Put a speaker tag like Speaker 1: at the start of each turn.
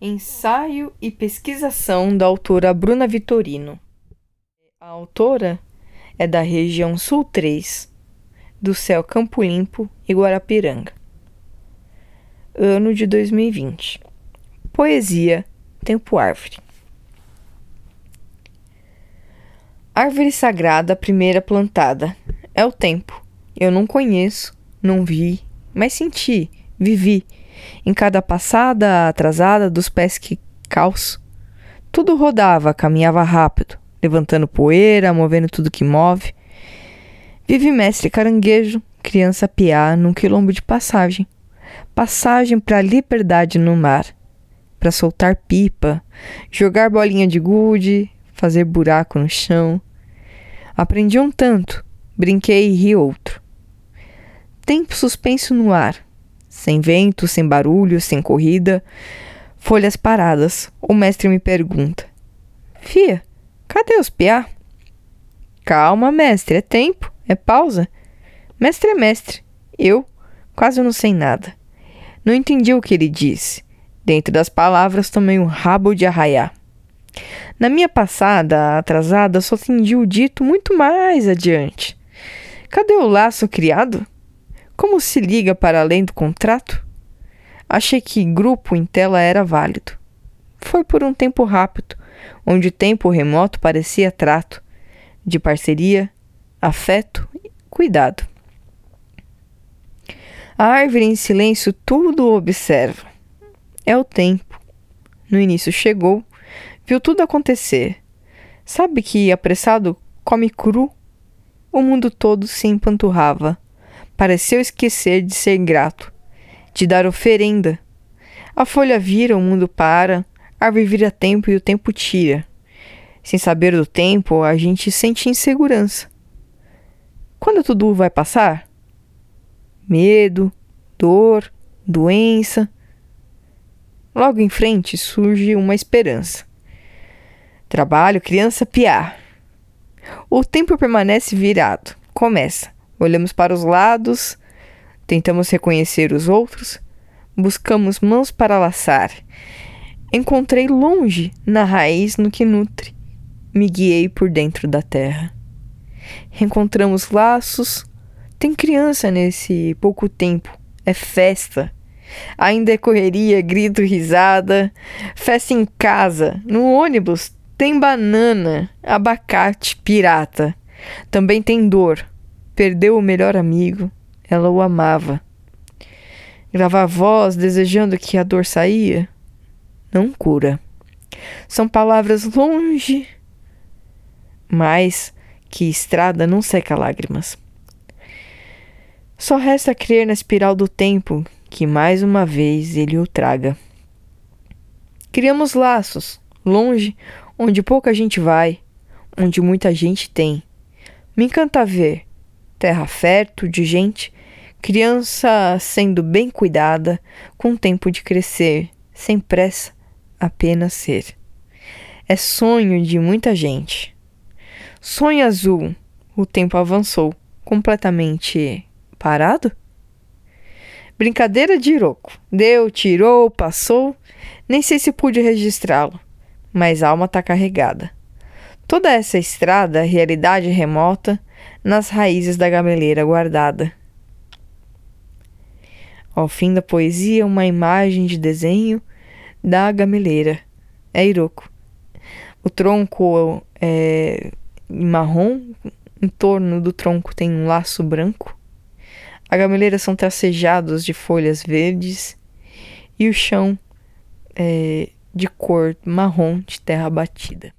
Speaker 1: Ensaio e pesquisação da autora Bruna Vitorino. A autora é da região Sul 3, do céu Campo Limpo e Guarapiranga. Ano de 2020. Poesia Tempo Árvore. Árvore sagrada, primeira plantada. É o tempo. Eu não conheço, não vi, mas senti, vivi em cada passada atrasada dos pés que calço. Tudo rodava, caminhava rápido, levantando poeira, movendo tudo que move. Vive mestre caranguejo, criança piá num quilombo de passagem. Passagem para a liberdade no mar. Para soltar pipa, jogar bolinha de gude, fazer buraco no chão. Aprendi um tanto, brinquei e ri outro. Tempo suspenso no ar, sem vento, sem barulho, sem corrida, folhas paradas. O mestre me pergunta: Fia, cadê os piá? Calma, mestre, é tempo, é pausa. Mestre é mestre. Eu quase não sei nada. Não entendi o que ele disse. Dentro das palavras tomei um rabo de arraiar. Na minha passada atrasada, só entendi o dito muito mais adiante. Cadê o laço criado? Como se liga para além do contrato? Achei que grupo em tela era válido. Foi por um tempo rápido, onde tempo remoto parecia trato, de parceria, afeto e cuidado. A árvore em silêncio tudo observa. É o tempo. No início chegou, viu tudo acontecer. Sabe que apressado come cru? O mundo todo se empanturrava pareceu esquecer de ser grato, de dar oferenda. A folha vira, o mundo para, a árvore vira tempo e o tempo tira. Sem saber do tempo, a gente sente insegurança. Quando tudo vai passar? Medo, dor, doença. Logo em frente surge uma esperança. Trabalho, criança, piar. O tempo permanece virado. Começa. Olhamos para os lados, tentamos reconhecer os outros, buscamos mãos para laçar. Encontrei longe, na raiz no que nutre, me guiei por dentro da terra. Encontramos laços, tem criança nesse pouco tempo, é festa. Ainda é correria, grito, risada, festa em casa, no ônibus, tem banana, abacate, pirata. Também tem dor, Perdeu o melhor amigo, ela o amava. Gravar voz desejando que a dor saía, não cura. São palavras longe, mas que estrada não seca lágrimas. Só resta crer na espiral do tempo que mais uma vez ele o traga. Criamos laços, longe, onde pouca gente vai, onde muita gente tem. Me encanta ver terra fértil de gente, criança sendo bem cuidada, com tempo de crescer, sem pressa, apenas ser. É sonho de muita gente. Sonho azul, o tempo avançou, completamente parado? Brincadeira de Iroco. Deu, tirou, passou. Nem sei se pude registrá-lo, mas a alma tá carregada. Toda essa estrada, realidade remota, nas raízes da gameleira guardada. Ao fim da poesia, uma imagem de desenho da gameleira. É Iroco. O tronco é marrom, em torno do tronco tem um laço branco. A gameleira são tracejados de folhas verdes e o chão é de cor marrom de terra batida.